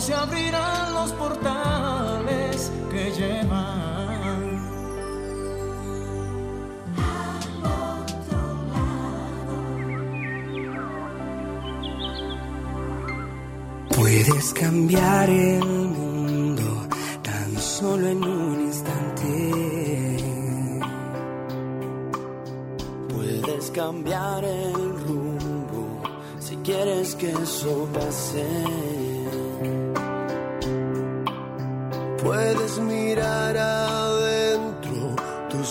se abrirán los portales que llevan. Al otro. Puedes cambiar el mundo tan solo en un instante. Puedes cambiar el quieres que eso pase. Puedes mirar adentro tus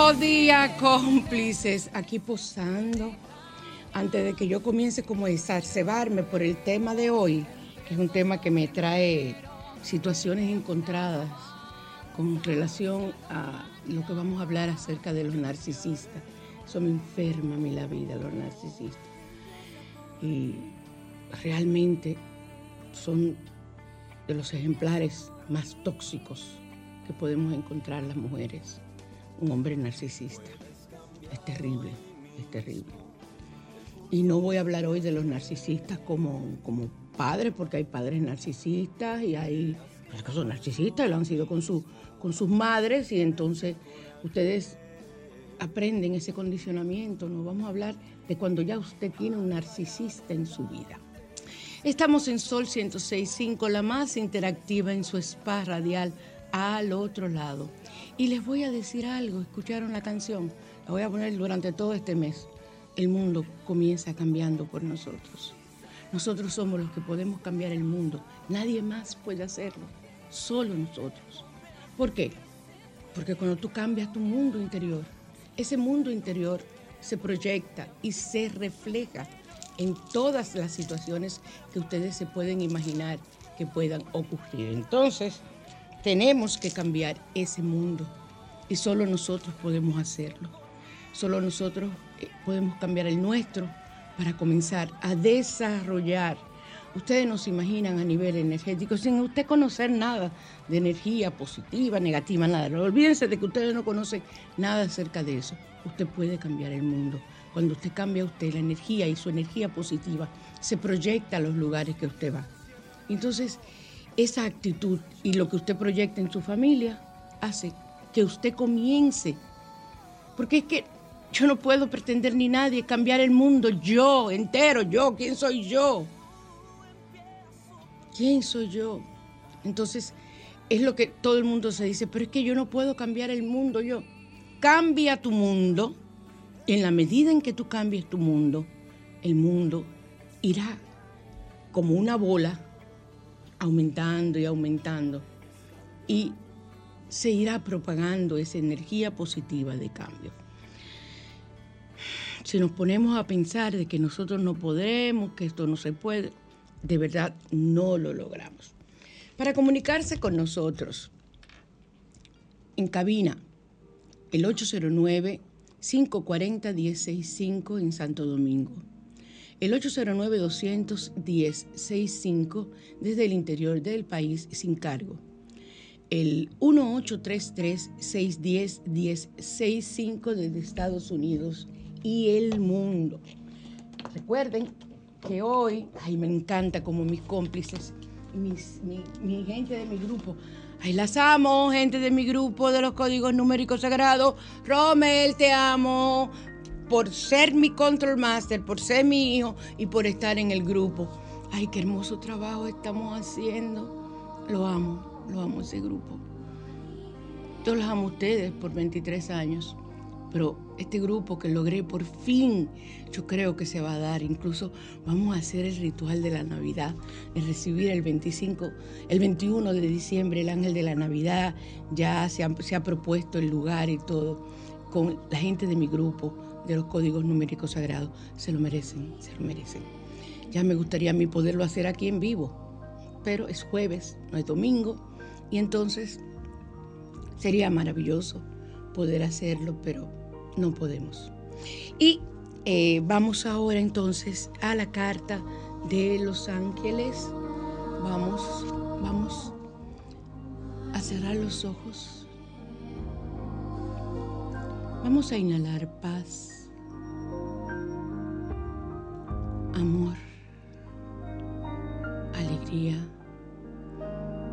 Nuevo día, cómplices, aquí posando. Antes de que yo comience como a exacerbarme por el tema de hoy, que es un tema que me trae situaciones encontradas con relación a lo que vamos a hablar acerca de los narcisistas. Eso me enferma a mí la vida, los narcisistas. Y realmente son de los ejemplares más tóxicos que podemos encontrar las mujeres un hombre narcisista. Es terrible, es terrible. Y no voy a hablar hoy de los narcisistas como, como padres, porque hay padres narcisistas y hay pues, que son narcisistas, lo han sido con, su, con sus madres y entonces ustedes aprenden ese condicionamiento. No vamos a hablar de cuando ya usted tiene un narcisista en su vida. Estamos en Sol 106.5, la más interactiva en su spa radial al otro lado. Y les voy a decir algo, escucharon la canción, la voy a poner durante todo este mes. El mundo comienza cambiando por nosotros. Nosotros somos los que podemos cambiar el mundo. Nadie más puede hacerlo, solo nosotros. ¿Por qué? Porque cuando tú cambias tu mundo interior, ese mundo interior se proyecta y se refleja en todas las situaciones que ustedes se pueden imaginar que puedan ocurrir. Entonces, tenemos que cambiar ese mundo y solo nosotros podemos hacerlo. Solo nosotros eh, podemos cambiar el nuestro para comenzar a desarrollar. Ustedes no se imaginan a nivel energético, sin usted conocer nada de energía positiva, negativa, nada. Olvídense de que ustedes no conocen nada acerca de eso. Usted puede cambiar el mundo. Cuando usted cambia usted, la energía y su energía positiva se proyecta a los lugares que usted va. Entonces, esa actitud y lo que usted proyecta en su familia hace que usted comience. Porque es que yo no puedo pretender ni nadie cambiar el mundo, yo entero, yo, ¿quién soy yo? ¿Quién soy yo? Entonces, es lo que todo el mundo se dice, pero es que yo no puedo cambiar el mundo, yo. Cambia tu mundo, en la medida en que tú cambies tu mundo, el mundo irá como una bola aumentando y aumentando y se irá propagando esa energía positiva de cambio. Si nos ponemos a pensar de que nosotros no podemos, que esto no se puede, de verdad no lo logramos. Para comunicarse con nosotros, en cabina, el 809-540-1065 en Santo Domingo, el 809-210-65 desde el interior del país sin cargo, el 1833-610-1065 desde Estados Unidos y el mundo. Recuerden que hoy, ay, me encanta como mis cómplices, mi, mi, gente de mi grupo, ay, las amo, gente de mi grupo de los códigos numéricos sagrados. Rommel, te amo por ser mi control master, por ser mi hijo y por estar en el grupo. Ay, qué hermoso trabajo estamos haciendo. Lo amo, lo amo ese grupo. Yo los amo a ustedes por 23 años pero este grupo que logré por fin, yo creo que se va a dar. Incluso vamos a hacer el ritual de la Navidad, el recibir el 25, el 21 de diciembre el ángel de la Navidad. Ya se ha, se ha propuesto el lugar y todo con la gente de mi grupo, de los códigos numéricos sagrados. Se lo merecen, se lo merecen. Ya me gustaría a mí poderlo hacer aquí en vivo, pero es jueves, no es domingo, y entonces sería maravilloso poder hacerlo, pero no podemos. Y eh, vamos ahora entonces a la carta de los ángeles. Vamos, vamos a cerrar los ojos. Vamos a inhalar paz, amor, alegría.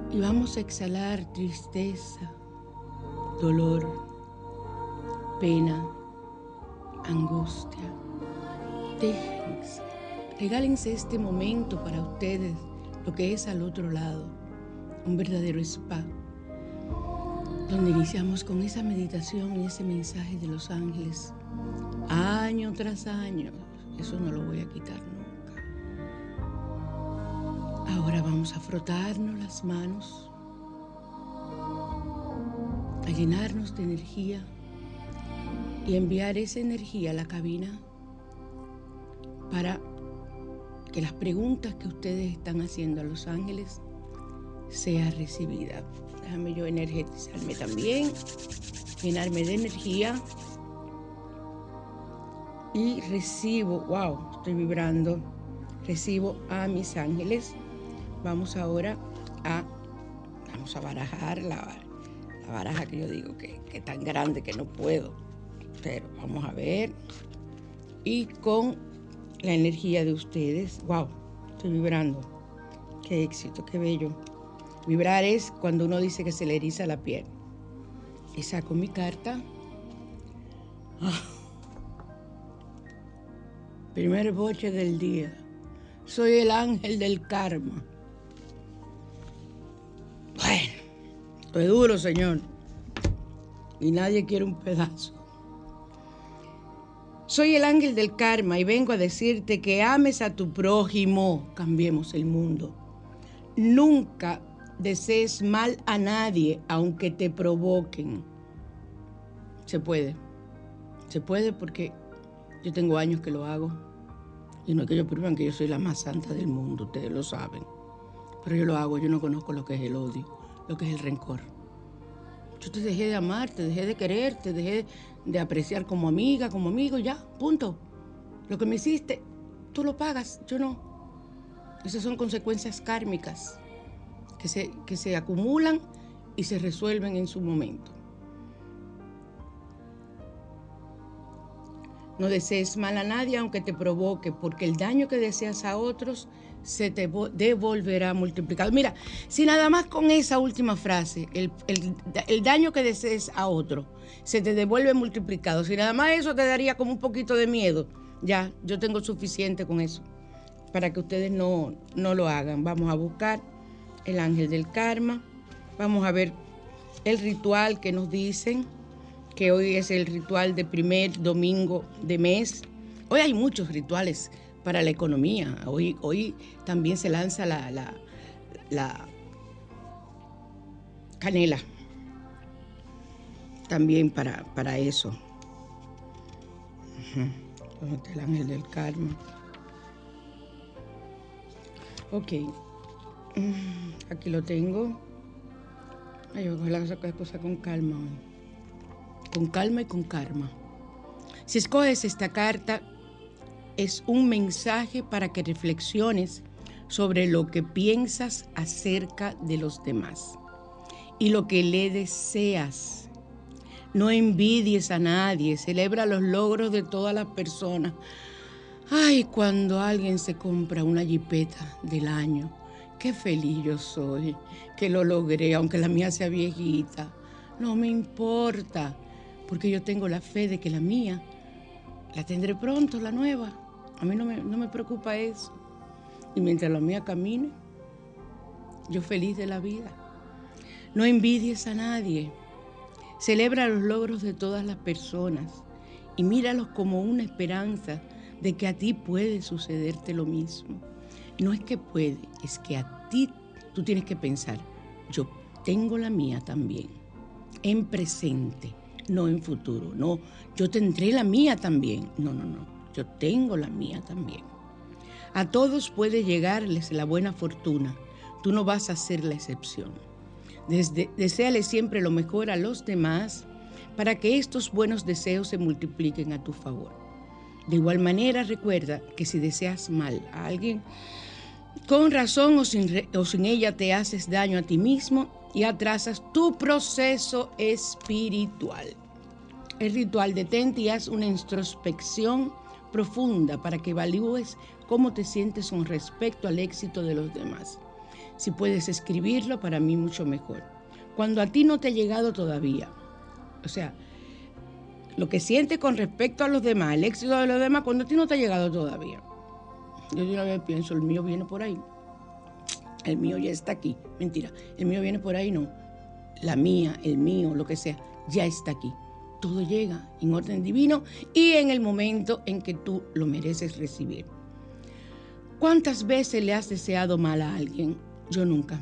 Y vamos a exhalar tristeza, dolor, pena, angustia. Déjense, regálense este momento para ustedes, lo que es al otro lado, un verdadero spa, donde iniciamos con esa meditación y ese mensaje de los ángeles, año tras año. Eso no lo voy a quitar nunca. Ahora vamos a frotarnos las manos, a llenarnos de energía y enviar esa energía a la cabina para que las preguntas que ustedes están haciendo a los ángeles sea recibida. Déjame yo energetizarme también, llenarme de energía y recibo, wow, estoy vibrando, recibo a mis ángeles. Vamos ahora a, vamos a barajar la, la baraja que yo digo que, que tan grande que no puedo pero vamos a ver. Y con la energía de ustedes, wow, estoy vibrando. Qué éxito, qué bello. Vibrar es cuando uno dice que se le eriza la piel. Y saco mi carta. Ah. Primer boche del día. Soy el ángel del karma. Bueno, estoy duro, señor. Y nadie quiere un pedazo. Soy el ángel del karma y vengo a decirte que ames a tu prójimo. Cambiemos el mundo. Nunca desees mal a nadie aunque te provoquen. Se puede. Se puede porque yo tengo años que lo hago. Y no es que yo prueben que yo soy la más santa del mundo, ustedes lo saben. Pero yo lo hago, yo no conozco lo que es el odio, lo que es el rencor. Yo te dejé de amar, te dejé de querer, te dejé de apreciar como amiga, como amigo, ya, punto. Lo que me hiciste, tú lo pagas, yo no. Esas son consecuencias kármicas que se, que se acumulan y se resuelven en su momento. No desees mal a nadie aunque te provoque, porque el daño que deseas a otros se te devolverá multiplicado. Mira, si nada más con esa última frase, el, el, daño que desees a otro, se te devuelve multiplicado, si nada más eso te daría como un poquito de miedo, ya, yo tengo suficiente con eso, para que ustedes no, no lo hagan. Vamos a buscar el ángel del karma, vamos a ver el ritual que nos dicen, que hoy es el ritual de primer domingo de mes. Hoy hay muchos rituales para la economía. Hoy, hoy también se lanza la, la, canela. También para, para eso. el ángel del karma? Ok. Mm, aquí lo tengo. Ay, ojalá sacar cosas con calma Con calma y con karma. Si escoges esta carta, es un mensaje para que reflexiones sobre lo que piensas acerca de los demás y lo que le deseas. No envidies a nadie, celebra los logros de todas las personas. Ay, cuando alguien se compra una jipeta del año, qué feliz yo soy que lo logré, aunque la mía sea viejita. No me importa, porque yo tengo la fe de que la mía la tendré pronto, la nueva. A mí no me, preocupa eso. Y mientras la mía camine, yo feliz de la vida. No envidies a nadie. Celebra los logros de todas las personas y míralos como una esperanza de que a ti puede sucederte lo mismo. No es que puede, es que a ti tú tienes que pensar, yo tengo la mía también, en presente, no en futuro. No, yo tendré la mía también. No, no, no yo tengo la mía también. A todos puede llegarles la buena fortuna, tú no vas a ser la excepción. Desde, deseale siempre lo mejor a los demás para que estos buenos deseos se multipliquen a tu favor. De igual manera, recuerda que si deseas mal a alguien, con razón o sin, ella te haces daño a ti mismo y atrasas tu proceso espiritual. El ritual detente y haz una introspección profunda para que evalúes cómo te sientes con respecto al éxito de los demás. Si puedes escribirlo, para mí mucho mejor. Cuando a ti no te ha llegado todavía, o sea, lo que sientes con respecto a los demás, el éxito de los demás, cuando a ti no te ha llegado todavía. Yo de una vez pienso, el mío viene por ahí. El mío ya está aquí. Mentira, el mío viene por ahí, no. La mía, el mío, lo que sea, ya está aquí todo llega en orden divino y en el momento en que tú lo mereces recibir. ¿Cuántas veces le has deseado mal a alguien? Yo nunca.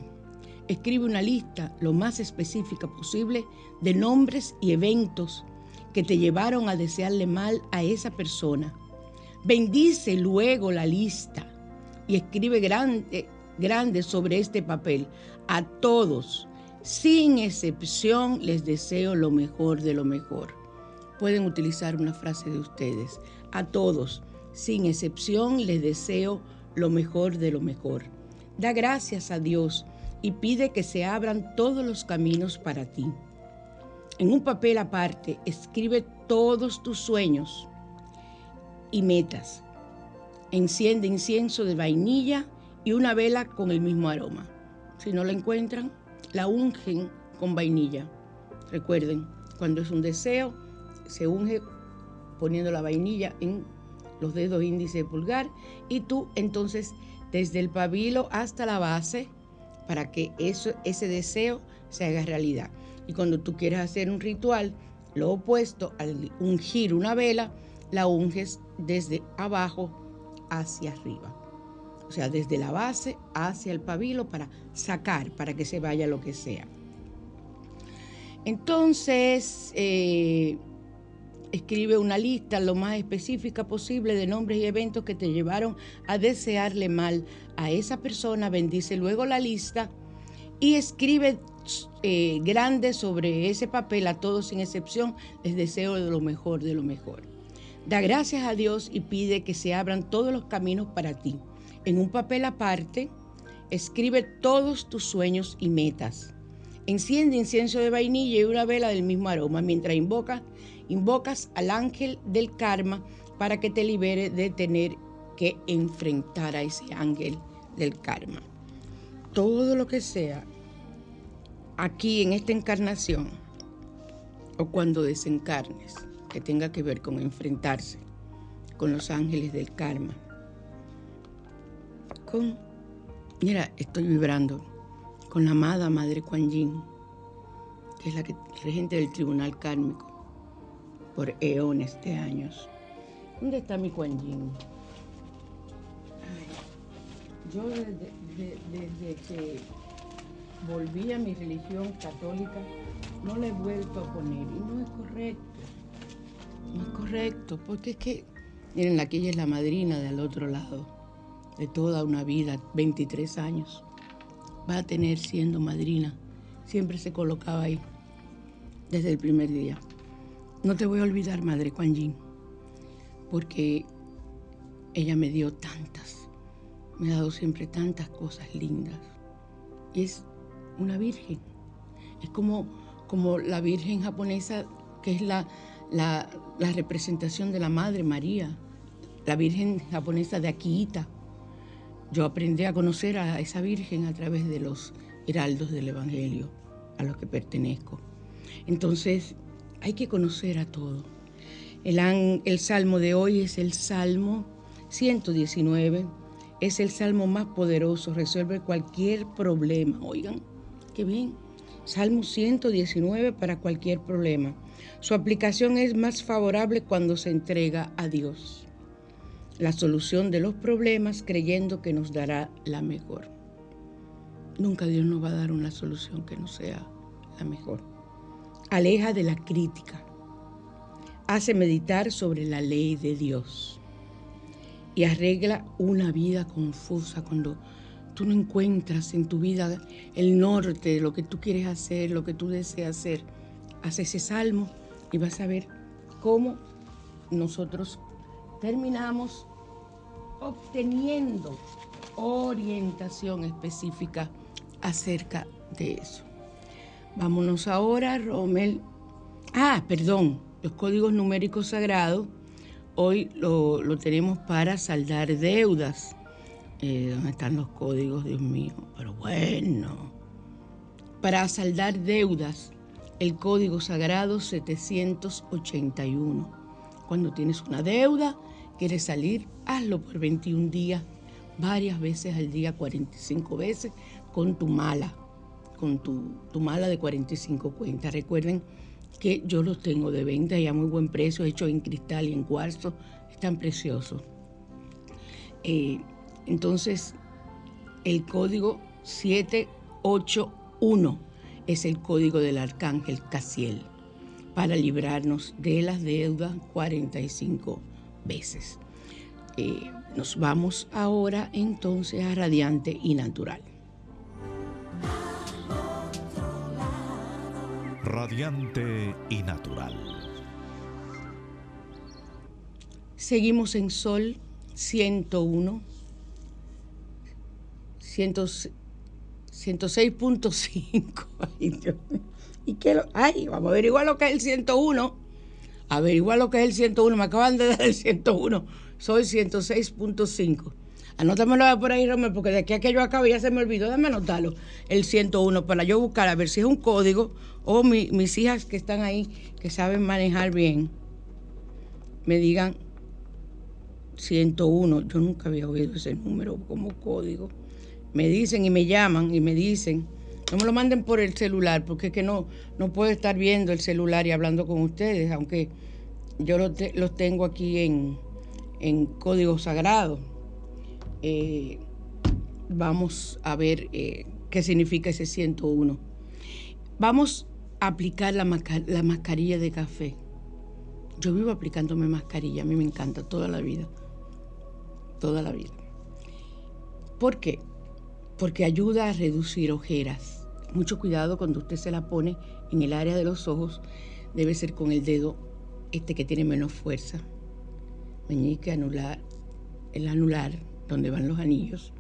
Escribe una lista lo más específica posible de nombres y eventos que te llevaron a desearle mal a esa persona. Bendice luego la lista y escribe grande, grande sobre este papel. A todos sin excepción, les deseo lo mejor de lo mejor. Pueden utilizar una frase de ustedes. A todos, sin excepción, les deseo lo mejor de lo mejor. Da gracias a Dios y pide que se abran todos los caminos para ti. En un papel aparte, escribe todos tus sueños y metas. Enciende incienso de vainilla y una vela con el mismo aroma. Si no la encuentran, la ungen con vainilla. Recuerden, cuando es un deseo, se unge poniendo la vainilla en los dedos índice y pulgar y tú entonces desde el pabilo hasta la base para que eso, ese deseo se haga realidad. Y cuando tú quieres hacer un ritual, lo opuesto al ungir una vela, la unges desde abajo hacia arriba o sea, desde la base hacia el pabilo para sacar, para que se vaya lo que sea. Entonces, eh, escribe una lista lo más específica posible de nombres y eventos que te llevaron a desearle mal a esa persona, bendice luego la lista y escribe eh, grande sobre ese papel a todos sin excepción, les deseo de lo mejor, de lo mejor. Da gracias a Dios y pide que se abran todos los caminos para ti en un papel aparte, escribe todos tus sueños y metas. Enciende incienso de vainilla y una vela del mismo aroma mientras invocas, invocas al ángel del karma para que te libere de tener que enfrentar a ese ángel del karma. Todo lo que sea aquí en esta encarnación o cuando desencarnes que tenga que ver con enfrentarse con los ángeles del karma. Con, mira, estoy vibrando con la amada Madre Kuan Yin, que es la regente del tribunal kármico por eones de años. ¿Dónde está mi Kuan Yin? yo desde, desde que volví a mi religión católica, no le he vuelto a poner. Y no es correcto. Correcto, porque es que, miren, aquella es la madrina del otro lado, de toda una vida, 23 años. Va a tener siendo madrina. Siempre se colocaba ahí, desde el primer día. No te voy a olvidar, Madre Kuan Yin, porque ella me dio tantas, me ha dado siempre tantas cosas lindas. Es una virgen. Es como, como la virgen japonesa, que es la, la, representación de la Madre María, la virgen japonesa de Akihita. Yo aprendí a conocer a esa virgen a través de los heraldos del Evangelio a los que pertenezco. Entonces, hay que conocer a todo. El, el salmo de hoy es el Salmo 119, es el salmo más poderoso, resuelve cualquier problema, oigan Qué bien. Salmo 119 para cualquier problema. Su aplicación es más favorable cuando se entrega a Dios. La solución de los problemas creyendo que nos dará la mejor. Nunca Dios nos va a dar una solución que no sea la mejor. Aleja de la crítica. Hace meditar sobre la ley de Dios. Y arregla una vida confusa cuando tú no encuentras en tu vida el norte lo que tú quieres hacer, lo que tú deseas hacer, haz ese salmo y vas a ver cómo nosotros terminamos obteniendo orientación específica acerca de eso. Vámonos ahora, Rommel. Ah, perdón, los códigos numéricos sagrados. Hoy lo, lo tenemos para saldar deudas. Eh, ¿Dónde están los códigos, Dios mío? Pero bueno. Para saldar deudas, el código sagrado 781. Cuando tienes una deuda, quieres salir, hazlo por 21 días, varias veces al día, 45 veces, con tu mala, con tu, tu mala de 45 cuentas. Recuerden que yo los tengo de venta y a muy buen precio, hechos en cristal y en cuarzo, están preciosos. Eh, entonces, el código 781 es el código del arcángel Casiel para librarnos de las deudas 45 veces. Eh, nos vamos ahora entonces a radiante y natural. Radiante y natural. Seguimos en Sol 101 106.5. ¿Y qué Ay, vamos a averiguar lo que es el 101. Averiguar lo que es el 101. Me acaban de dar el 101. Soy 106.5. Anótamelo por ahí, Romero, porque de aquí a que yo acabe ya se me olvidó. Dame anotarlo. El 101 para yo buscar a ver si es un código o mis hijas que están ahí, que saben manejar bien, me digan 101. Yo nunca había oído ese número como código me dicen y me llaman y me dicen, no me lo manden por el celular, porque es que no, no puedo estar viendo el celular y hablando con ustedes, aunque yo los, tengo aquí en, código sagrado. Eh, vamos a ver eh, qué significa ese 101. Vamos a aplicar la, la mascarilla de café. Yo vivo aplicándome mascarilla, a mí me encanta toda la vida. Toda la vida. ¿Por qué? Porque ayuda a reducir ojeras. Mucho cuidado cuando usted se la pone en el área de los ojos, debe ser con el dedo este que tiene menos fuerza, meñique anular, el anular, donde van los anillos.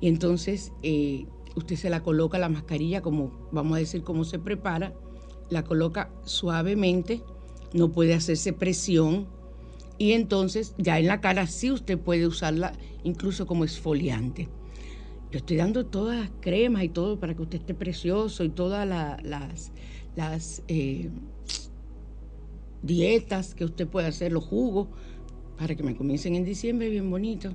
Y entonces eh, usted se la coloca la mascarilla, como vamos a decir cómo se prepara, la coloca suavemente, no puede hacerse presión. Y entonces ya en la cara sí usted puede usarla incluso como esfoliante yo estoy dando todas las cremas y todo para que usted esté precioso y todas las, eh, dietas que usted puede hacer, los jugos, para que me comiencen en diciembre bien bonito.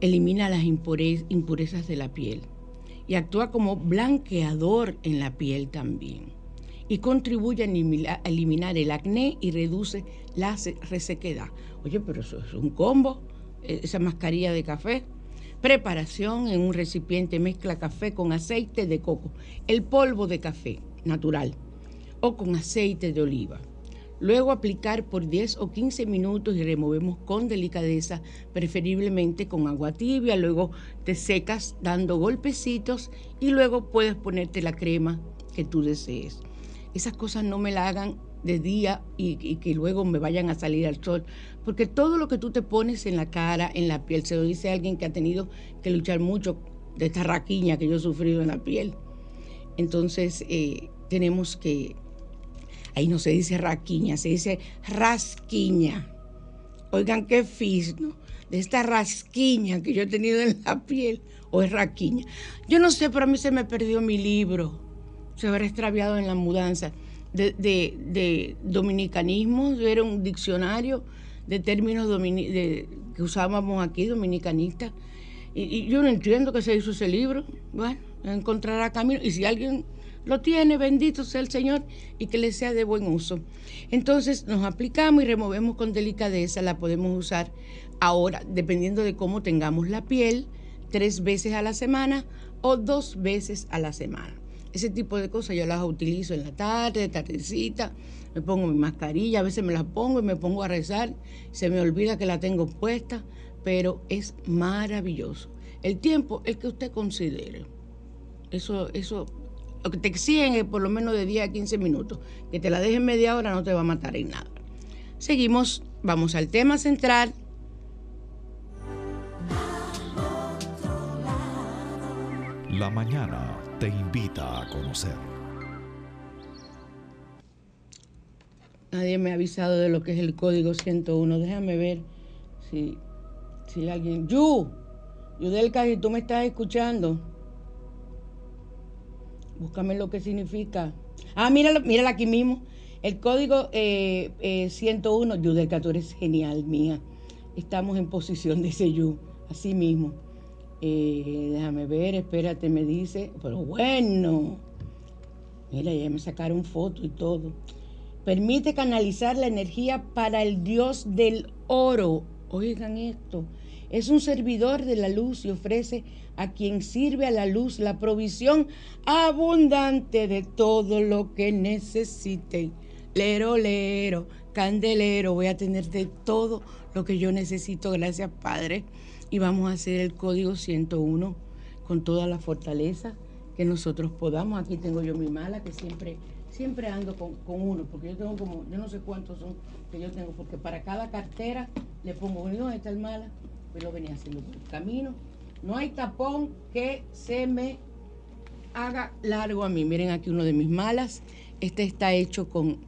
Elimina las impurezas de la piel y actúa como blanqueador en la piel también. Y contribuye a eliminar el acné y reduce la resequedad. Oye, pero eso es un combo, e, esa mascarilla de café. Preparación en un recipiente mezcla café con aceite de coco, el polvo de café natural o con aceite de oliva. Luego aplicar por 10 o 15 minutos y removemos con delicadeza, preferiblemente con agua tibia. Luego te secas dando golpecitos y luego puedes ponerte la crema que tú desees. Esas cosas no me la hagan de día y, que luego me vayan a salir al sol. Porque todo lo que tú te pones en la cara, en la piel, se lo dice alguien que ha tenido que luchar mucho de esta raquiña que yo he sufrido en la piel. Entonces eh, tenemos que, ahí no se dice raquiña, se dice rasquiña. Oigan qué fisno de esta rasquiña que yo he tenido en la piel, o es raquiña. Yo no sé, pero a mí se me perdió mi libro, se habrá extraviado en la mudanza de, dominicanismo, era un diccionario de términos que usábamos aquí, dominicanistas. Y, yo no entiendo que se hizo ese libro. Bueno, encontrará camino. Y si alguien lo tiene, bendito sea el Señor y que le sea de buen uso. Entonces nos aplicamos y removemos con delicadeza. La podemos usar ahora, dependiendo de cómo tengamos la piel, tres veces a la semana o dos veces a la semana. Ese tipo de cosas yo las utilizo en la tarde, tardecita, me pongo mi mascarilla, a veces me la pongo y me pongo a rezar, se me olvida que la tengo puesta, pero es maravilloso. El tiempo, el que usted considere. Eso, eso, lo que te exigen es por lo menos de 10 a 15 minutos. Que te la dejen media hora no te va a matar en nada. Seguimos, vamos al tema central. La mañana te invita a conocer. Nadie me ha avisado de lo que es el código 101. Déjame ver si, si alguien... ¡Yu! Yudelka, si tú me estás escuchando, búscame lo que significa. Ah, míralo, mírala aquí mismo. El código eh, eh, 101, Yudelka, tú eres genial, mía. Estamos en posición ese Yu, así mismo. Eh, déjame ver, espérate, me dice, pero bueno, mira, ya me sacaron foto y todo. Permite canalizar la energía para el dios del oro. Oigan esto, es un servidor de la luz y ofrece a quien sirve a la luz la provisión abundante de todo lo que necesite. Lero, lero, candelero, voy a tener de todo lo que yo necesito, gracias Padre y vamos a hacer el código 101 con toda la fortaleza que nosotros podamos. Aquí tengo yo mi mala que siempre siempre ando con, uno, porque yo tengo como, yo no sé cuántos son que yo tengo, porque para cada cartera le pongo uno, ¿dónde está el mala? Pues lo venía haciendo por el camino. No hay tapón que se me haga largo a mí. Miren aquí uno de mis malas. Este está hecho con,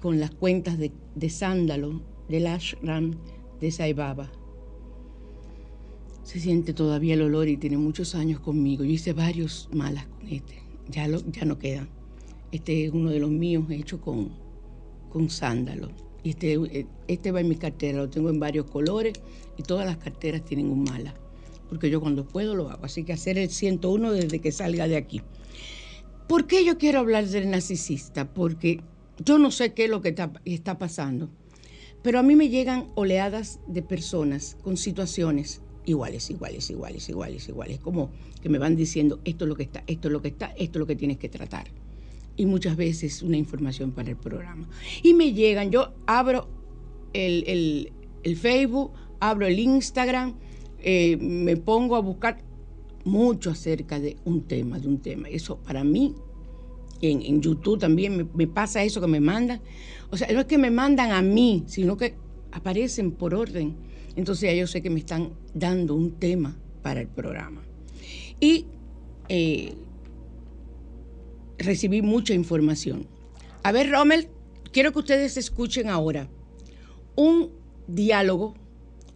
con las cuentas de, de sándalo del ashram de Saibaba se siente todavía el olor y tiene muchos años conmigo. Yo hice varios malas con este, ya, lo, ya no quedan. Este es uno de los míos hecho con, con sándalo. Y este, este va en mi cartera, lo tengo en varios colores y todas las carteras tienen un mala, porque yo cuando puedo lo hago. Así que hacer el 101 desde que salga de aquí. ¿Por qué yo quiero hablar del narcisista? Porque yo no sé qué es lo que está, está pasando, pero a mí me llegan oleadas de personas con situaciones iguales, iguales, iguales, iguales, iguales. Como que me van diciendo, esto es lo que está, esto es lo que está, esto es lo que tienes que tratar. Y muchas veces una información para el programa. Y me llegan, yo abro el, Facebook, abro el Instagram, eh, me pongo a buscar mucho acerca de un tema, de un tema. Eso para mí, en, YouTube también me, me, pasa eso que me mandan. O sea, no es que me mandan a mí, sino que aparecen por orden entonces ya yo sé que me están dando un tema para el programa. Y eh, recibí mucha información. A ver, Rommel, quiero que ustedes escuchen ahora un diálogo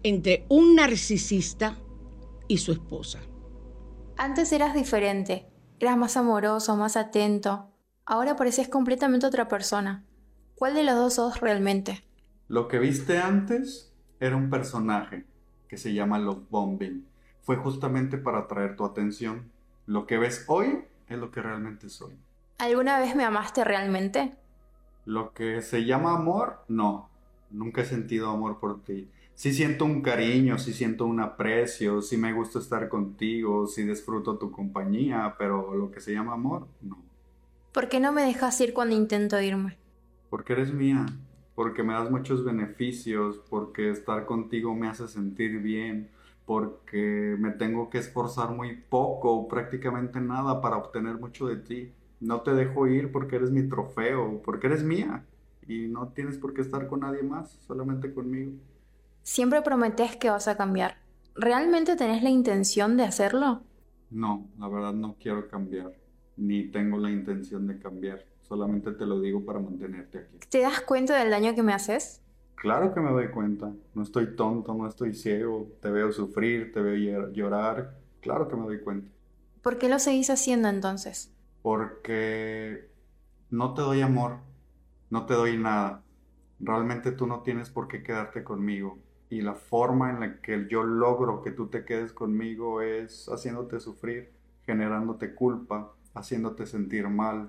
entre un narcisista y su esposa. Antes eras diferente, eras más amoroso, más atento. Ahora pareces completamente otra persona. ¿Cuál de los dos sos realmente? Lo que viste antes era un personaje que se llama Love Bombing. Fue justamente para atraer tu atención. Lo que ves hoy es lo que realmente soy. ¿Alguna vez me amaste realmente? Lo que se llama amor, no. Nunca he sentido amor por ti. Sí siento un cariño, sí siento un aprecio, sí me gusta estar contigo, sí disfruto tu compañía, pero lo que se llama amor, no. ¿Por qué no me dejas ir cuando intento irme? Porque eres mía, porque me das muchos beneficios, porque estar contigo me hace sentir bien, porque me tengo que esforzar muy poco, prácticamente nada para obtener mucho de ti. No te dejo ir porque eres mi trofeo, porque eres mía y no tienes por qué estar con nadie más, solamente conmigo. Siempre prometes que vas a cambiar. ¿Realmente tenés la intención de hacerlo? No, la verdad no quiero cambiar, ni tengo la intención de cambiar. Solamente te lo digo para mantenerte aquí. ¿Te das cuenta del daño que me haces? Claro que me doy cuenta. No estoy tonto, no estoy ciego. Te veo sufrir, te veo llorar. Claro que me doy cuenta. ¿Por qué lo seguís haciendo entonces? Porque no te doy amor, no te doy nada. Realmente tú no tienes por qué quedarte conmigo. Y la forma en la que yo logro que tú te quedes conmigo es haciéndote sufrir, generándote culpa, haciéndote sentir mal.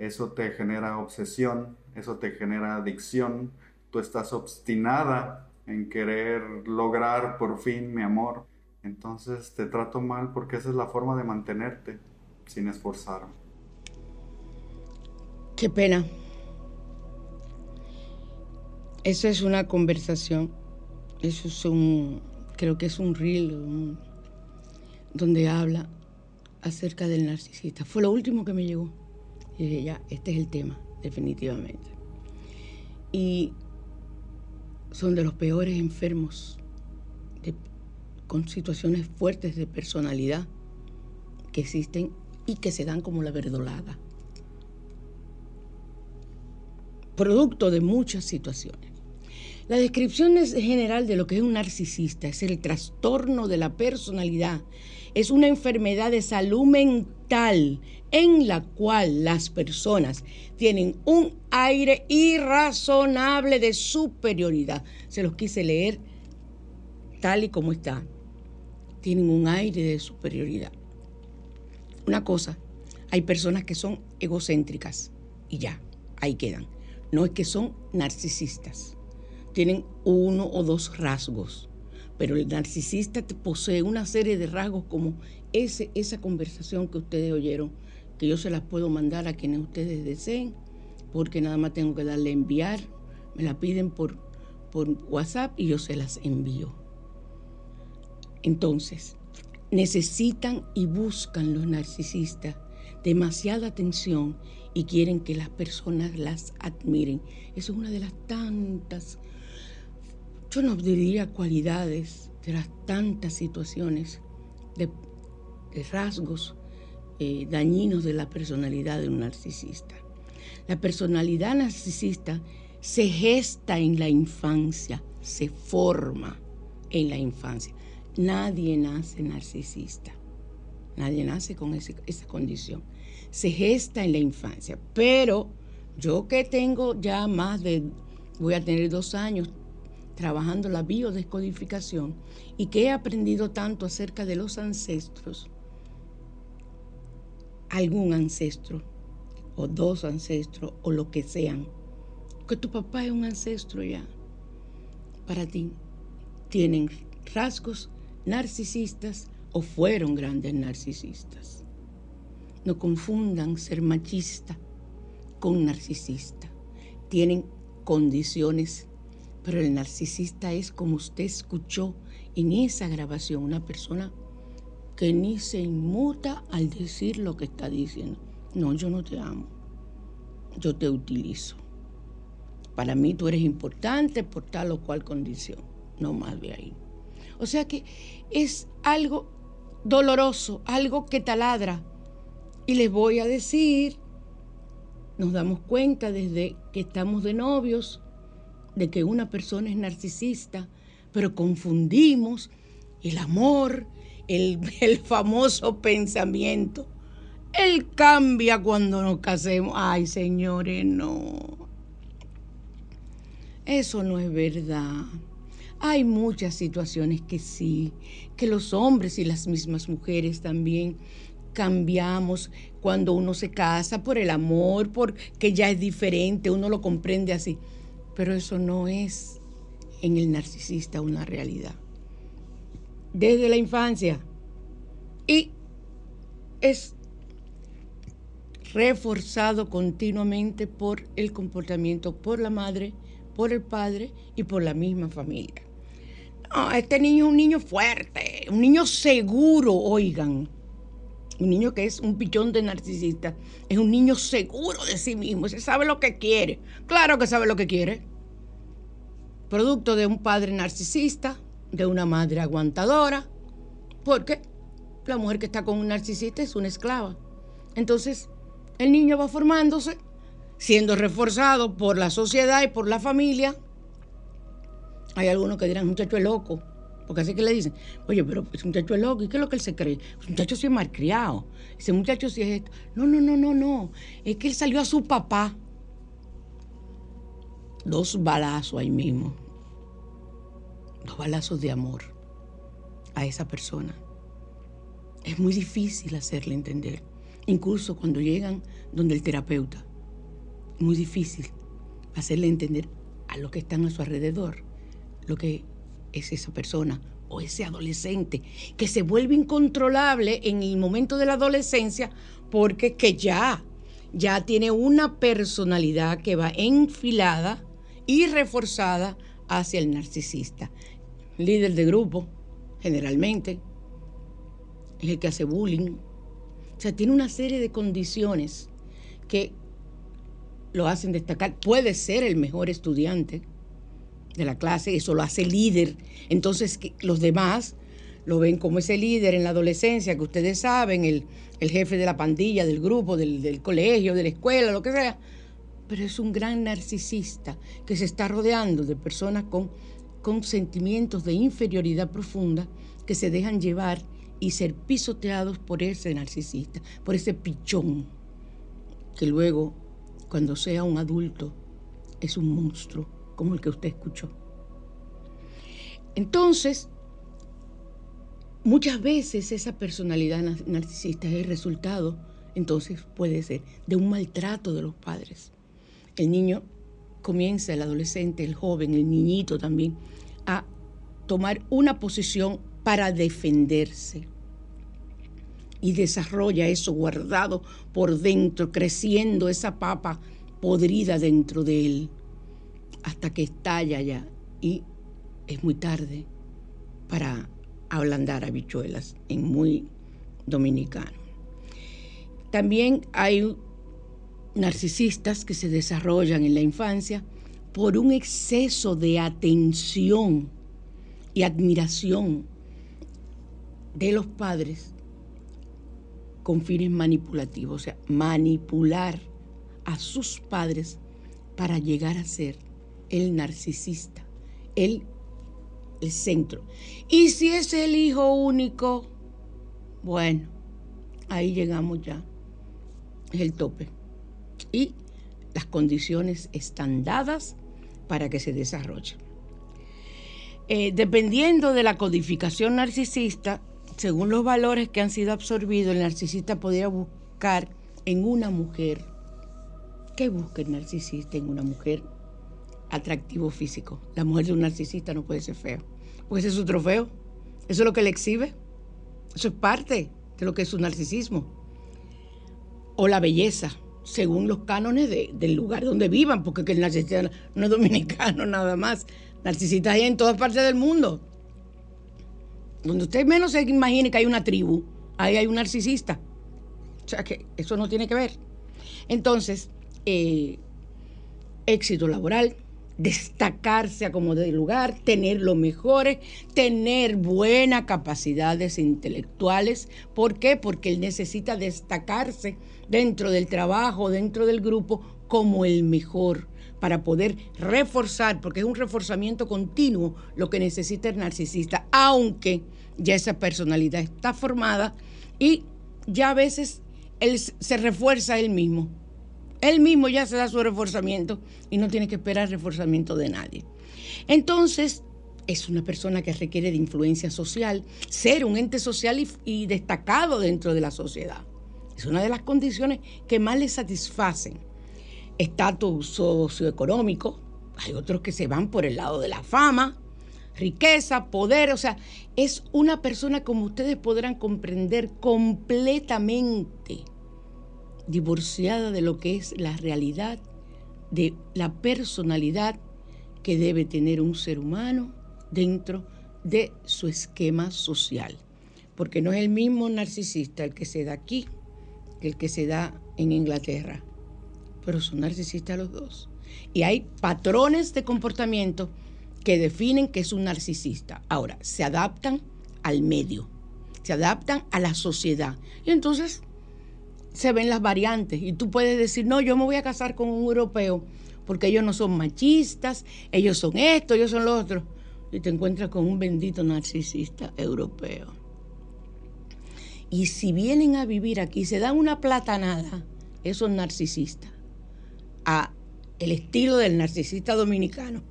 Eso te genera obsesión, eso te genera adicción. Tú estás obstinada en querer lograr por fin mi amor. Entonces te trato mal porque esa es la forma de mantenerte sin esforzarme. Qué pena. Eso es una conversación. Eso es un, creo que es un reel donde habla acerca del narcisista. Fue lo último que me llegó. Y dije, ya, este es el tema, definitivamente. Y son de los peores enfermos, con situaciones fuertes de personalidad que existen y que se dan como la verdolada. Producto de muchas situaciones. La descripción general de lo que es un narcisista es el trastorno de la personalidad. Es una enfermedad de salud mental en la cual las personas tienen un aire irrazonable de superioridad. Se los quise leer tal y como está. Tienen un aire de superioridad. Una cosa, hay personas que son egocéntricas y ya, ahí quedan. No es que son narcisistas tienen uno o dos rasgos, pero el narcisista posee una serie de rasgos como ese, esa conversación que ustedes oyeron, que yo se las puedo mandar a quienes ustedes deseen, porque nada más tengo que darle enviar, me la piden por, por WhatsApp y yo se las envío. Entonces, necesitan y buscan los narcisistas demasiada atención y quieren que las personas las admiren. Eso es una de las tantas yo no diría cualidades de las tantas situaciones, de, rasgos eh, dañinos de la personalidad de un narcisista. La personalidad narcisista se gesta en la infancia, se forma en la infancia. Nadie nace narcisista, nadie nace con esa condición. Se gesta en la infancia, pero yo que tengo ya más de, voy a tener dos años trabajando la biodescodificación y que he aprendido tanto acerca de los ancestros, algún ancestro o dos ancestros o lo que sean, que tu papá es un ancestro ya para ti, tienen rasgos narcisistas o fueron grandes narcisistas. No confundan ser machista con narcisista. Tienen condiciones pero el narcisista es, como usted escuchó en esa grabación, una persona que ni se inmuta al decir lo que está diciendo. No, yo no te amo. Yo te utilizo. Para mí tú eres importante por tal o cual condición. No más de ahí. O sea que es algo doloroso, algo que taladra. Y les voy a decir, nos damos cuenta desde que estamos de novios, de que una persona es narcisista, pero confundimos el amor, el, el famoso pensamiento. Él cambia cuando nos casemos. Ay, señores, no. Eso no es verdad. Hay muchas situaciones que sí, que los hombres y las mismas mujeres también cambiamos cuando uno se casa por el amor, porque ya es diferente, uno lo comprende así. Pero eso no es en el narcisista una realidad. Desde la infancia. Y es reforzado continuamente por el comportamiento, por la madre, por el padre y por la misma familia. No, este niño es un niño fuerte, un niño seguro, oigan. Un niño que es un pichón de narcisista es un niño seguro de sí mismo, se sabe lo que quiere. Claro que sabe lo que quiere. Producto de un padre narcisista, de una madre aguantadora, porque la mujer que está con un narcisista es una esclava. Entonces, el niño va formándose, siendo reforzado por la sociedad y por la familia. Hay algunos que dirán, muchacho es loco, porque así que le dicen, oye, pero ese muchacho loco, ¿y qué es lo que él se cree? Ese muchacho sí es malcriado, ese muchacho sí es esto. No, no, no, no, no, es que él salió a su papá. Dos balazos ahí mismo, dos balazos de amor a esa persona. Es muy difícil hacerle entender incluso cuando llegan donde el terapeuta. Muy difícil hacerle entender a los que están a su alrededor lo que es esa persona o ese adolescente que se vuelve incontrolable en el momento de la adolescencia porque que ya ya tiene una personalidad que va enfilada y reforzada hacia el narcisista. Líder de grupo, generalmente, es el que hace bullying, o sea, tiene una serie de condiciones que lo hacen destacar. Puede ser el mejor estudiante de la clase, eso lo hace líder. Entonces los demás lo ven como ese líder en la adolescencia, que ustedes saben, el, jefe de la pandilla, del grupo, del, del colegio, de la escuela, lo que sea. Pero es un gran narcisista que se está rodeando de personas con, sentimientos de inferioridad profunda que se dejan llevar y ser pisoteados por ese narcisista, por ese pichón, que luego, cuando sea un adulto, es un monstruo, como el que usted escuchó. Entonces, muchas veces esa personalidad narcisista es el resultado, entonces puede ser, de un maltrato de los padres. El niño comienza, el adolescente, el joven, el niñito también, a tomar una posición para defenderse. Y desarrolla eso guardado por dentro, creciendo esa papa podrida dentro de él, hasta que estalla ya. Y es muy tarde para ablandar habichuelas, en muy dominicano. También hay narcisistas que se desarrollan en la infancia por un exceso de atención y admiración de los padres con fines manipulativos, o sea, manipular a sus padres para llegar a ser el narcisista, el, el centro. Y si es el hijo único, bueno, ahí llegamos ya, es el tope. Y las condiciones están dadas para que se desarrolle. Eh, dependiendo de la codificación narcisista, según los valores que han sido absorbidos, el narcisista podría buscar en una mujer. ¿Qué busca el narcisista en una mujer? Atractivo físico. La mujer de un narcisista no puede ser feo. Porque ese es su trofeo. Eso es lo que le exhibe. Eso es parte de lo que es su narcisismo. O la belleza, según los cánones del lugar donde vivan, porque el narcisista no es dominicano nada más. Narcisistas hay en todas partes del mundo. Donde usted menos se imagine que hay una tribu, ahí hay un narcisista. O sea que eso no tiene que ver. Entonces, eh, éxito laboral, destacarse a como de lugar, tener lo mejores, tener buenas capacidades intelectuales. ¿Por qué? Porque él necesita destacarse dentro del trabajo, dentro del grupo, como el mejor, para poder reforzar, porque es un reforzamiento continuo lo que necesita el narcisista, aunque ya esa personalidad está formada y ya a veces él se refuerza él mismo. Él mismo ya se da su reforzamiento y no tiene que esperar reforzamiento de nadie. Entonces, es una persona que requiere de influencia social, ser un ente social y, destacado dentro de la sociedad. Es una de las condiciones que más le satisfacen. Estatus socioeconómico, hay otros que se van por el lado de la fama, riqueza, poder, o sea, es una persona como ustedes podrán comprender completamente divorciada de lo que es la realidad de la personalidad que debe tener un ser humano dentro de su esquema social. Porque no es el mismo narcisista el que se da aquí que el que se da en Inglaterra. Pero son narcisistas los dos. Y hay patrones de comportamiento que definen que es un narcisista. Ahora, se adaptan al medio, se adaptan a la sociedad. Y entonces se ven las variantes. Y tú puedes decir, no, yo me voy a casar con un europeo porque ellos no son machistas, ellos son esto, ellos son lo otro. Y te encuentras con un bendito narcisista europeo. Y si vienen a vivir aquí, se dan una platanada, esos narcisistas, a el estilo del narcisista dominicano,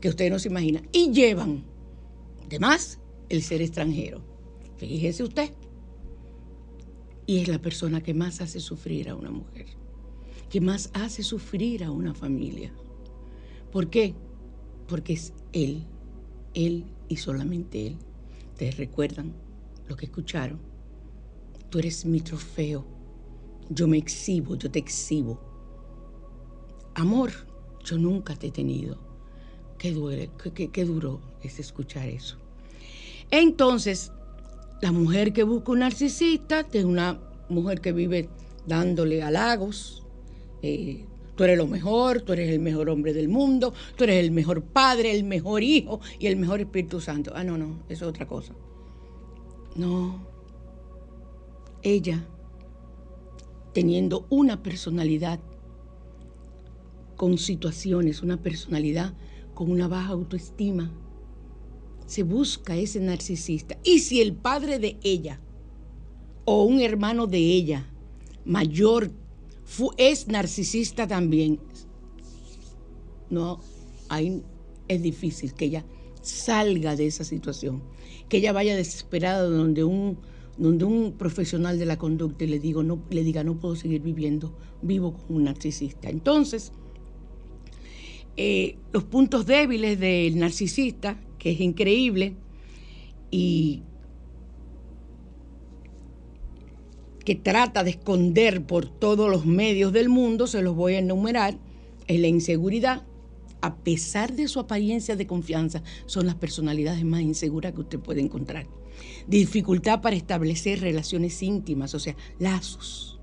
que usted no se imagina, y llevan, además, el ser extranjero. Fíjese usted. Y es la persona que más hace sufrir a una mujer, que más hace sufrir a una familia. ¿Por qué? Porque es él, él y solamente él. ¿Te recuerdan lo que escucharon? Tú eres mi trofeo. Yo me exhibo, yo te exhibo. Amor, yo nunca te he tenido. Qué, duele, qué, qué duro es escuchar eso. Entonces, la mujer que busca un narcisista es una mujer que vive dándole halagos. Eh, tú eres lo mejor, tú eres el mejor hombre del mundo, tú eres el mejor padre, el mejor hijo y el mejor Espíritu Santo. Ah, no, no, eso es otra cosa. No. Ella, teniendo una personalidad con situaciones, una personalidad con una baja autoestima, se busca ese narcisista. Y si el padre de ella o un hermano de ella mayor es narcisista también, no, ahí es difícil que ella salga de esa situación, que ella vaya desesperada donde un, donde un profesional de la conducta le, digo, no, le diga no puedo seguir viviendo, vivo con un narcisista. Entonces, eh, los puntos débiles del narcisista que es increíble y que trata de esconder por todos los medios del mundo, se los voy a enumerar, es la inseguridad. A pesar de su apariencia de confianza, son las personalidades más inseguras que usted puede encontrar. Dificultad para establecer relaciones íntimas, o sea, lazos.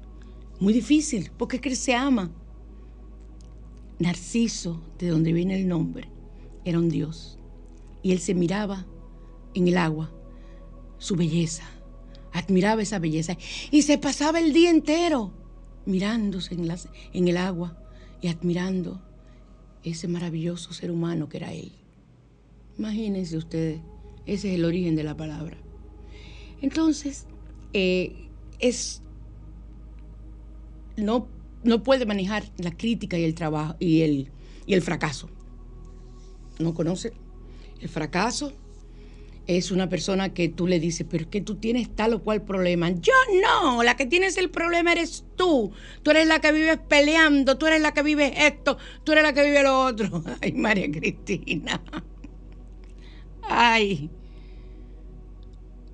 Muy difícil, porque es que se ama. Narciso, de donde viene el nombre, era un dios y él se miraba en el agua, su belleza, admiraba esa belleza y se pasaba el día entero mirándose en, el agua y admirando ese maravilloso ser humano que era él. Imagínense ustedes, ese es el origen de la palabra. Entonces, eh, es no, no puede manejar la crítica y el trabajo y el, y el fracaso. No conoce el fracaso es una persona que tú le dices, pero es que tú tienes tal o cual problema. Yo no, la que tienes el problema eres tú. Tú eres la que vives peleando, tú eres la que vives esto, tú eres la que vive lo otro. Ay, María Cristina. Ay.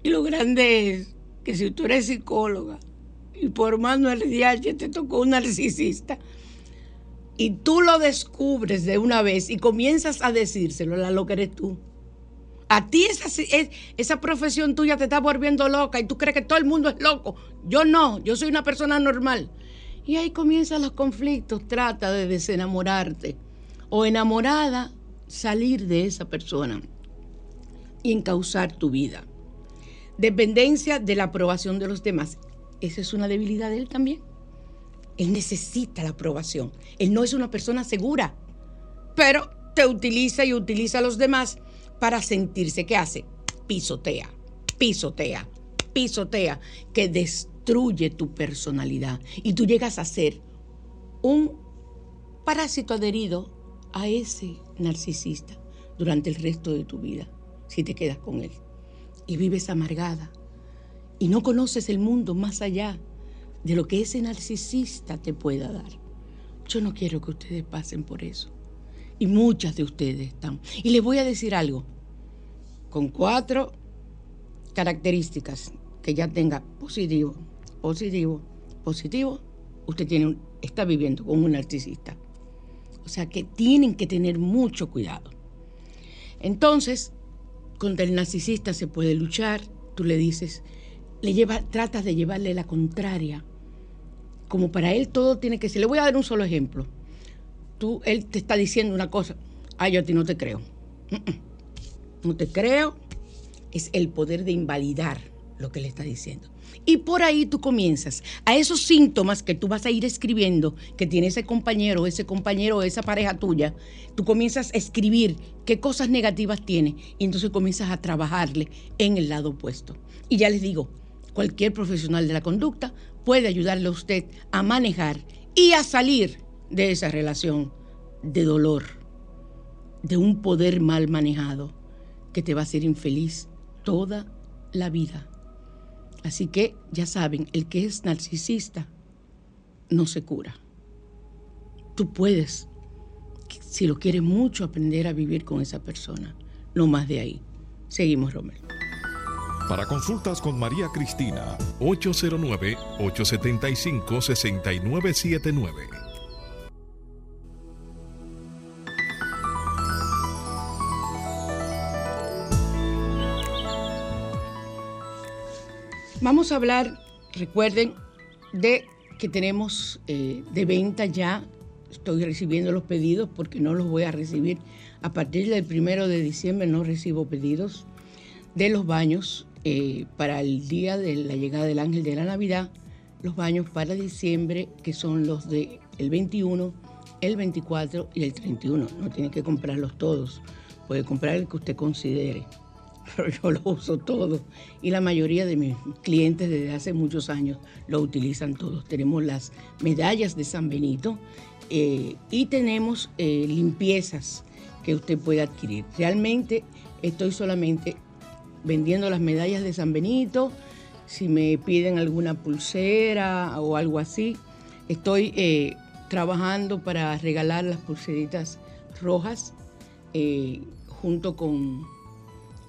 Y lo grande es que si tú eres psicóloga y por más no eres te tocó un narcisista, y tú lo descubres de una vez y comienzas a decírselo, la loca eres tú. A ti esa, esa profesión tuya te está volviendo loca y tú crees que todo el mundo es loco. Yo no, yo soy una persona normal. Y ahí comienzan los conflictos. Trata de desenamorarte o enamorada salir de esa persona y encauzar tu vida. Dependencia de la aprobación de los demás. Esa es una debilidad de él también. Él necesita la aprobación. Él no es una persona segura. pero te utiliza y utiliza a los demás para sentirse. ¿Qué hace? Pisotea, pisotea, pisotea, que destruye tu personalidad. Y tú llegas a ser un parásito adherido a ese narcisista durante el resto de tu vida, si te quedas con él. Y vives amargada. Y no conoces el mundo más allá de lo que ese narcisista te pueda dar. Yo no quiero que ustedes pasen por eso. Y muchas de ustedes están. Y les voy a decir algo. Con cuatro características que ya tenga positivo, positivo, positivo, usted tiene está viviendo con un narcisista. O sea que tienen que tener mucho cuidado. Entonces, contra el narcisista se puede luchar, tú le dices, le lleva, tratas de llevarle la contraria. Como para él todo tiene que ser. Le voy a dar un solo ejemplo. Tú, él te está diciendo una cosa. Ah, yo a ti no te creo. No te creo. Es el poder de invalidar lo que le está diciendo. Y por ahí tú comienzas a esos síntomas que tú vas a ir escribiendo, que tiene ese compañero, ese compañero, esa pareja tuya, tú comienzas a escribir qué cosas negativas tiene y entonces comienzas a trabajarle en el lado opuesto. Y ya les digo, cualquier profesional de la conducta puede ayudarle a usted a manejar y a salir de esa relación de dolor, de un poder mal manejado que te va a hacer infeliz toda la vida. Así que ya saben, el que es narcisista no se cura. Tú puedes, si lo quieres mucho, aprender a vivir con esa persona. No más de ahí. Seguimos, Romero. Para consultas con María Cristina, 809-875-6979. Vamos a hablar, recuerden, de que tenemos eh, de venta ya, estoy recibiendo los pedidos porque no los voy a recibir. A partir del primero de diciembre no recibo pedidos de los baños eh, para el día de la llegada del ángel de la Navidad, los baños para diciembre, que son los del el 21, el 24 y el 31. No tiene que comprarlos todos, puede comprar el que usted considere pero yo lo uso todo. Y la mayoría de mis clientes desde hace muchos años lo utilizan todos. Tenemos las medallas de San Benito eh, y tenemos eh, limpiezas que usted puede adquirir. Realmente estoy solamente vendiendo las medallas de San Benito. Si me piden alguna pulsera o algo así, estoy eh, trabajando para regalar las pulseritas rojas junto con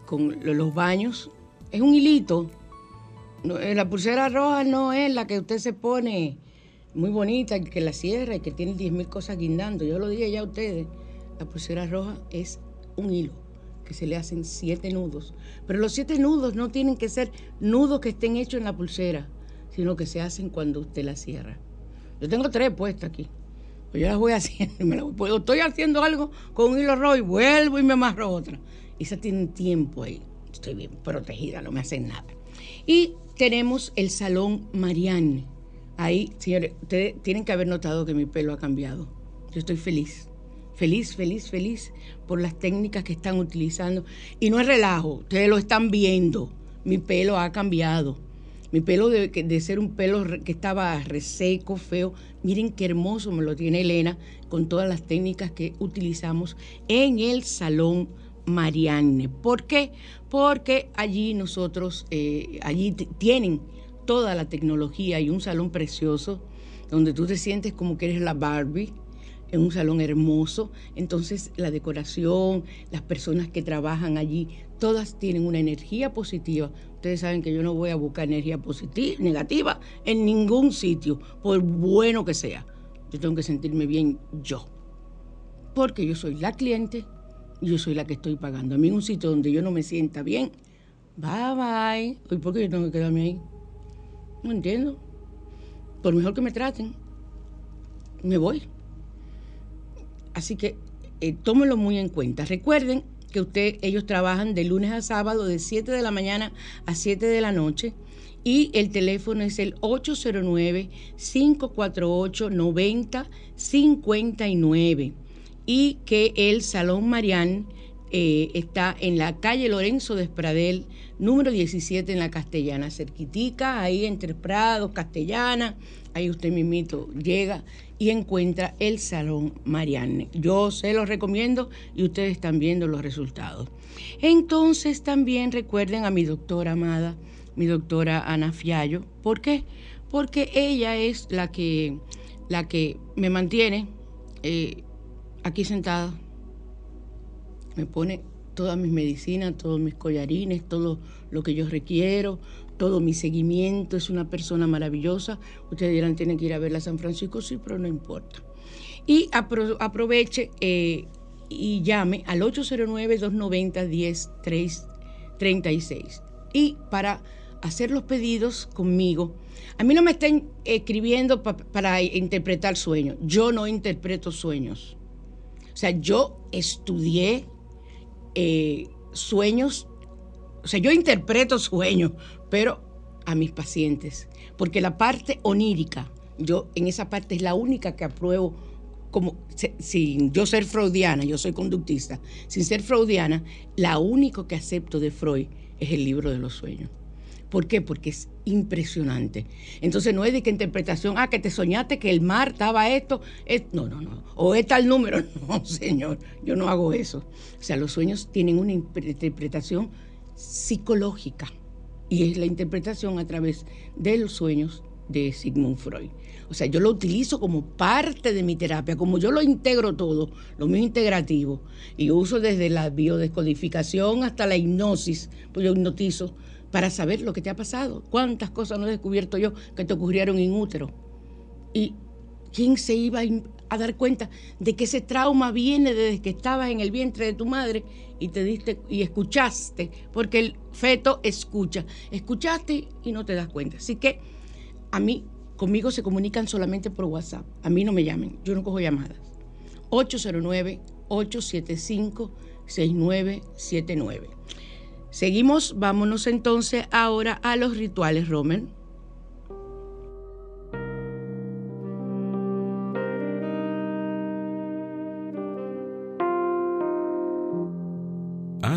con los baños. Es un hilito. Eh, la pulsera roja no es la que usted se pone muy bonita, que la cierra y que tiene 10.000 cosas guindando. Yo lo dije ya a ustedes. La pulsera roja es un hilo que se le hacen siete nudos. Pero los siete nudos no tienen que ser nudos que estén hechos en la pulsera, sino que se hacen cuando usted la cierra. Yo tengo tres puestas aquí. Pues yo las voy haciendo. Pues, estoy haciendo algo con un hilo rojo y vuelvo y me amarro otra. Esa tiene tiempo ahí. Estoy bien protegida, no me hacen nada. Y tenemos el Salón Marianne. Ahí, señores, ustedes tienen que haber notado que mi pelo ha cambiado. Yo estoy feliz. Feliz, feliz, feliz por las técnicas que están utilizando. Y no es relajo, ustedes lo están viendo. Mi pelo ha cambiado. Mi pelo de, ser un pelo que estaba reseco, feo, miren qué hermoso me lo tiene Elena con todas las técnicas que utilizamos en el salón Marianne. ¿Por qué? Porque allí nosotros, eh, allí tienen toda la tecnología y un salón precioso donde tú te sientes como que eres la Barbie en un salón hermoso. Entonces la decoración, las personas que trabajan allí, todas tienen una energía positiva. Ustedes saben que yo no voy a buscar energía positiva, negativa en ningún sitio, por bueno que sea. Yo tengo que sentirme bien yo. Porque yo soy la cliente yo soy la que estoy pagando. A mí en un sitio donde yo no me sienta bien, bye bye. ¿Y por qué yo tengo que quedarme ahí? No entiendo. Por mejor que me traten, me voy. Así que eh, tómenlo muy en cuenta. Recuerden que usted, ellos trabajan de lunes a sábado de 7 de la mañana a 7 de la noche y el teléfono es el 809-548-9059 y que el Salón Marián eh, está en la calle Lorenzo de Espradel, número 17 en la Castellana, cerquitica, ahí entre Prados, Castellana, ahí usted mismito llega y encuentra el Salón Marianne. Yo se los recomiendo y ustedes están viendo los resultados. Entonces también recuerden a mi doctora amada, mi doctora Ana Fiallo. ¿Por qué? Porque ella es la que, la que me mantiene eh, aquí sentada. Me pone todas mis medicinas, todos mis collarines, todo lo que yo requiero, todo mi seguimiento. Es una persona maravillosa. Ustedes dirán, tienen que ir a verla a San Francisco, sí, pero no importa. Y aproveche eh, y llame al 809-290-1036. Y para hacer los pedidos conmigo, a mí no me estén escribiendo para interpretar sueños. Yo no interpreto sueños. O sea, yo estudié eh, sueños, o sea, yo interpreto sueños, pero a mis pacientes, porque la parte onírica, yo en esa parte es la única que apruebo como sin yo ser freudiana, yo soy conductista, sin ser freudiana, la único que acepto de Freud es el libro de los sueños. ¿Por qué? Porque es impresionante. Entonces no es de que interpretación, ah, que te soñaste que el mar estaba esto, no, no, no, o es tal número, no, señor, yo no hago eso. O sea, los sueños tienen una interpretación psicológica y es la interpretación a través de los sueños de Sigmund Freud. O sea, yo lo utilizo como parte de mi terapia, como yo lo integro todo, lo mío integrativo, y uso desde la biodescodificación hasta la hipnosis, pues yo hipnotizo para saber lo que te ha pasado, cuántas cosas no he descubierto yo que te ocurrieron en útero. Y quién se iba a dar cuenta de que ese trauma viene desde que estabas en el vientre de tu madre y te diste y escuchaste, porque el feto escucha, escuchaste y no te das cuenta. Así que a mí, conmigo se comunican solamente por WhatsApp, a mí no me llamen, yo no cojo llamadas. 809 875 6979. Seguimos, vámonos entonces ahora a los rituales, Roman.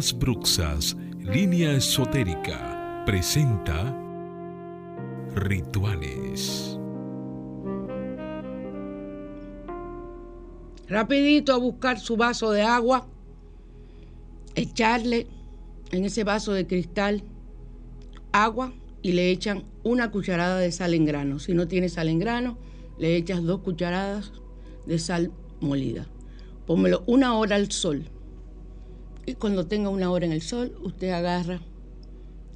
Asbruxas, línea esotérica, presenta rituales. Rapidito a buscar su vaso de agua, echarle en ese vaso de cristal agua y le echan una cucharada de sal en grano. Si no tiene sal en grano, le echas dos cucharadas de sal molida. Pónmelo una hora al sol. Cuando tenga una hora en el sol, usted agarra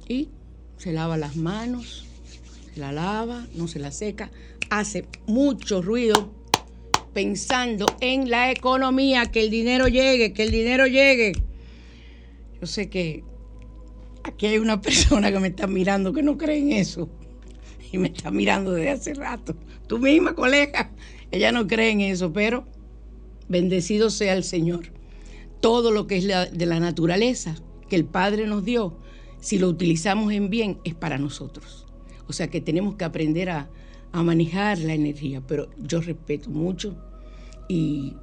y se lava las manos, se la lava, no se la seca, hace mucho ruido pensando en la economía, que el dinero llegue, que el dinero llegue. Yo sé que aquí hay una persona que me está mirando que no cree en eso. Y me está mirando desde hace rato. Tú misma, colega, ella no cree en eso, pero bendecido sea el Señor. Todo lo que es de la naturaleza que el Padre nos dio, si lo utilizamos en bien, es para nosotros. O sea que tenemos que aprender a, a manejar la energía, pero yo respeto mucho y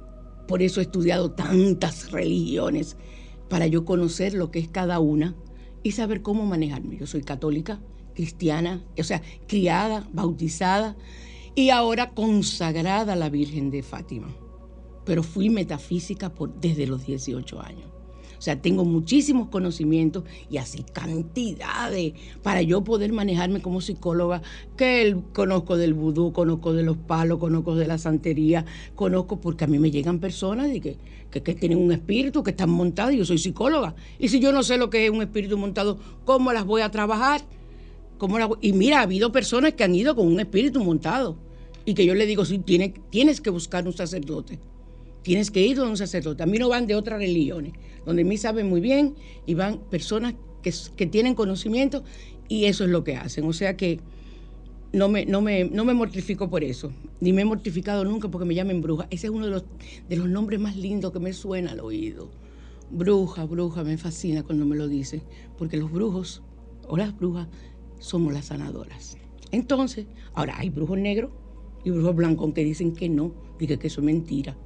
por eso he estudiado tantas religiones para yo conocer lo que es cada una y saber cómo manejarme. Yo soy católica, cristiana, o sea, criada, bautizada y ahora consagrada a la Virgen de Fátima. Pero fui metafísica por, desde los 18 años. O sea, tengo muchísimos conocimientos y así cantidades para yo poder manejarme como psicóloga, que conozco del vudú, conozco de los palos, conozco de la santería, conozco porque a mí me llegan personas y que, que, tienen un espíritu, que están montados y yo soy psicóloga. Y si yo no sé lo que es un espíritu montado, ¿cómo las voy a trabajar? ¿Cómo Y mira, ha habido personas que han ido con un espíritu montado y que yo le digo, sí, tienes que buscar un sacerdote. Tienes que ir a un sacerdote. A mí no van de otras religiones, donde mí saben muy bien y van personas que, que tienen conocimiento y eso es lo que hacen. O sea que no me, no, me, no me mortifico por eso, ni me he mortificado nunca porque me llamen bruja. Ese es uno de los, de los nombres más lindos que me suena al oído. Bruja, bruja, me fascina cuando me lo dicen, porque los brujos o las brujas somos las sanadoras. Entonces, ahora hay brujos negros y brujos blancos que dicen que no, dicen que eso es mentira.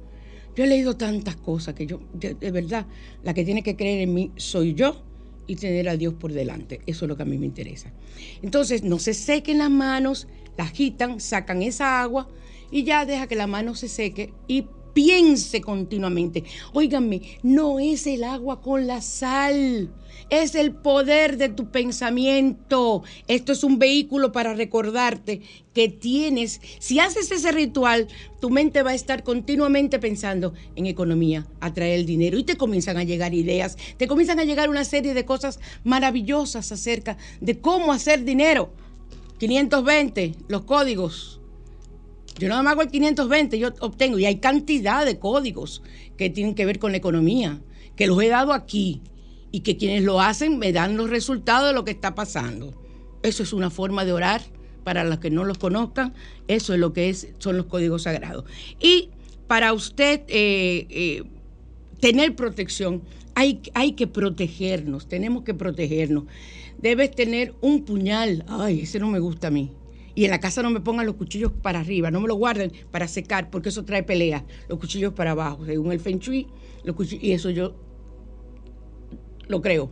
Yo he leído tantas cosas que yo, de, verdad, la que tiene que creer en mí soy yo y tener a Dios por delante. Eso es lo que a mí me interesa. Entonces, no se sequen las manos, la agitan, sacan esa agua y ya deja que la mano se seque y piense continuamente. Óiganme, no es el agua con la sal, es el poder de tu pensamiento. Esto es un vehículo para recordarte que tienes, si haces ese ritual, tu mente va a estar continuamente pensando en economía, atraer el dinero y te comienzan a llegar ideas, te comienzan a llegar una serie de cosas maravillosas acerca de cómo hacer dinero. 520, los códigos yo nada más hago el 520, yo obtengo, y hay cantidad de códigos que tienen que ver con la economía, que los he dado aquí, y que quienes lo hacen me dan los resultados de lo que está pasando. Eso es una forma de orar, para los que no los conozcan, eso es lo que es, son los códigos sagrados. Y para usted eh, eh, tener protección, hay, hay que protegernos, tenemos que protegernos. Debes tener un puñal, ay, ese no me gusta a mí y en la casa no me pongan los cuchillos para arriba, no me los guarden para secar, porque eso trae pelea. Los cuchillos para abajo, según el Feng Shui, los y eso yo lo creo.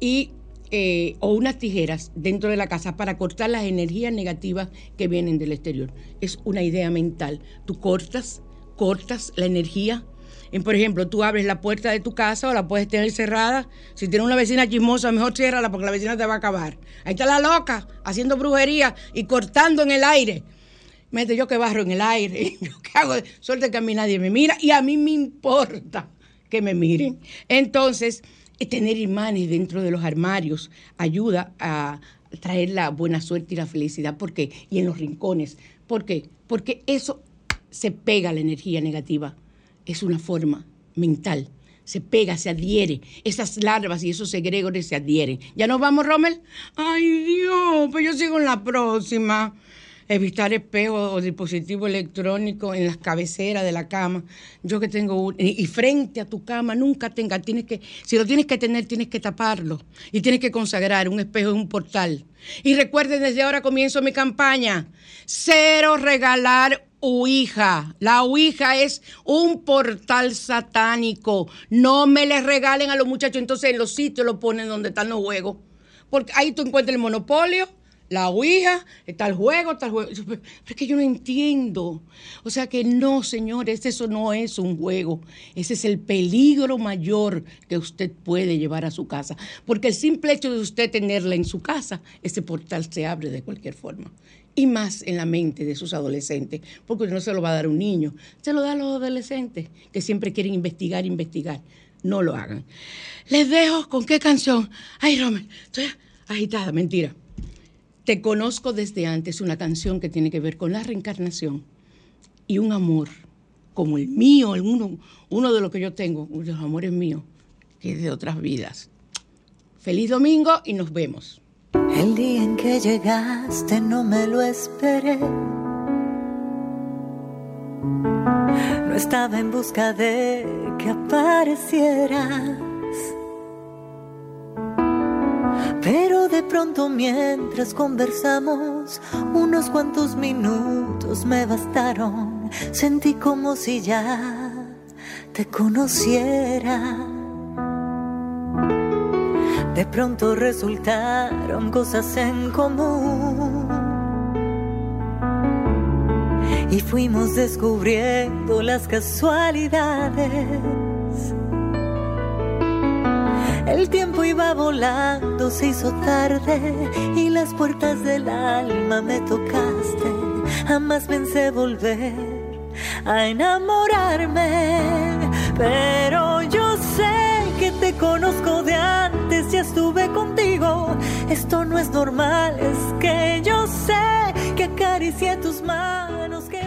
Y, eh, o unas tijeras dentro de la casa para cortar las energías negativas que vienen del exterior. Es una idea mental. Tú cortas, cortas la energía por ejemplo, tú abres la puerta de tu casa o la puedes tener cerrada. Si tienes una vecina chismosa, mejor ciérrala porque la vecina te va a acabar. Ahí está la loca haciendo brujería y cortando en el aire. Mete yo que barro en el aire. Yo qué hago. Suerte que a mí nadie me mira y a mí me importa que me miren. Entonces, eh, tener imanes dentro de los armarios ayuda a traer la buena suerte y la felicidad. ¿Por qué? Y en los rincones. ¿Por qué? Porque eso se pega la energía negativa es una forma mental. Se pega, se adhiere. Esas larvas y esos egregores se adhieren. ¿Ya nos vamos, Rommel? Ay, Dios, pues yo sigo en la próxima. Evitar espejos o dispositivo electrónico en las cabeceras de la cama. Yo que tengo un, y frente a tu cama nunca tenga, tienes que, si lo tienes que tener, tienes que taparlo y tienes que consagrar un espejo en un portal. Y recuerden, desde ahora comienzo mi campaña. Cero regalar La Ouija es un portal satánico. No me les regalen a los muchachos. Entonces en los sitios lo ponen donde están los juegos. Porque ahí tú encuentras el monopolio, la Ouija, está el juego, está el juego. Pero es que yo no entiendo. O sea que no, señores, eso no es un juego. Ese es el peligro mayor que usted puede llevar a su casa. Porque el simple hecho de usted tenerla en su casa, ese portal se abre de cualquier forma y más en la mente de sus adolescentes, porque no se lo va a dar un niño, se lo da a los adolescentes que siempre quieren investigar, investigar. No lo hagan. Les dejo con qué canción. Ay, Romer, estoy agitada, mentira. Te conozco desde antes, una canción que tiene que ver con la reencarnación y un amor como el mío, uno, uno de los que yo tengo, uno de los amores míos, que es de otras vidas. Feliz domingo y nos vemos. El día en que llegaste no me lo esperé. No estaba en busca de que aparecieras. Pero de pronto mientras conversamos, unos cuantos minutos me bastaron. Sentí como si ya te conociera. De pronto resultaron cosas en común. Y fuimos descubriendo las casualidades. El tiempo iba volando, se hizo tarde y las puertas del alma me tocaste. Jamás pensé volver a enamorarme, pero yo que te conozco de antes y estuve contigo. Esto no es normal, es que yo sé que acaricié tus manos, que